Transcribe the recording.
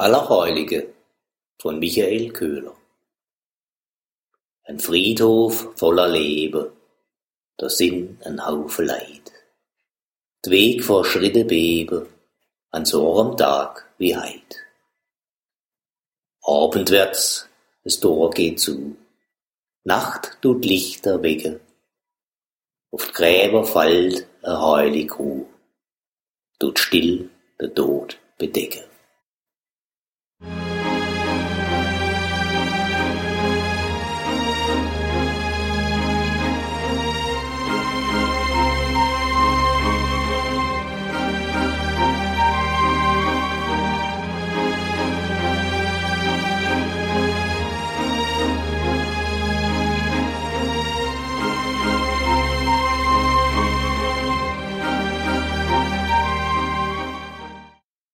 Allerheilige von Michael Köhler Ein Friedhof voller Leben, da sind ein Haufe Leid. D'Weg Weg vor Schritte bebe, an so einem Tag wie heid. Abendwärts, das Tor geht zu, Nacht tut Lichter wecken, auf Gräber fällt ein heilig Ruh, tut still der Tod bedecken.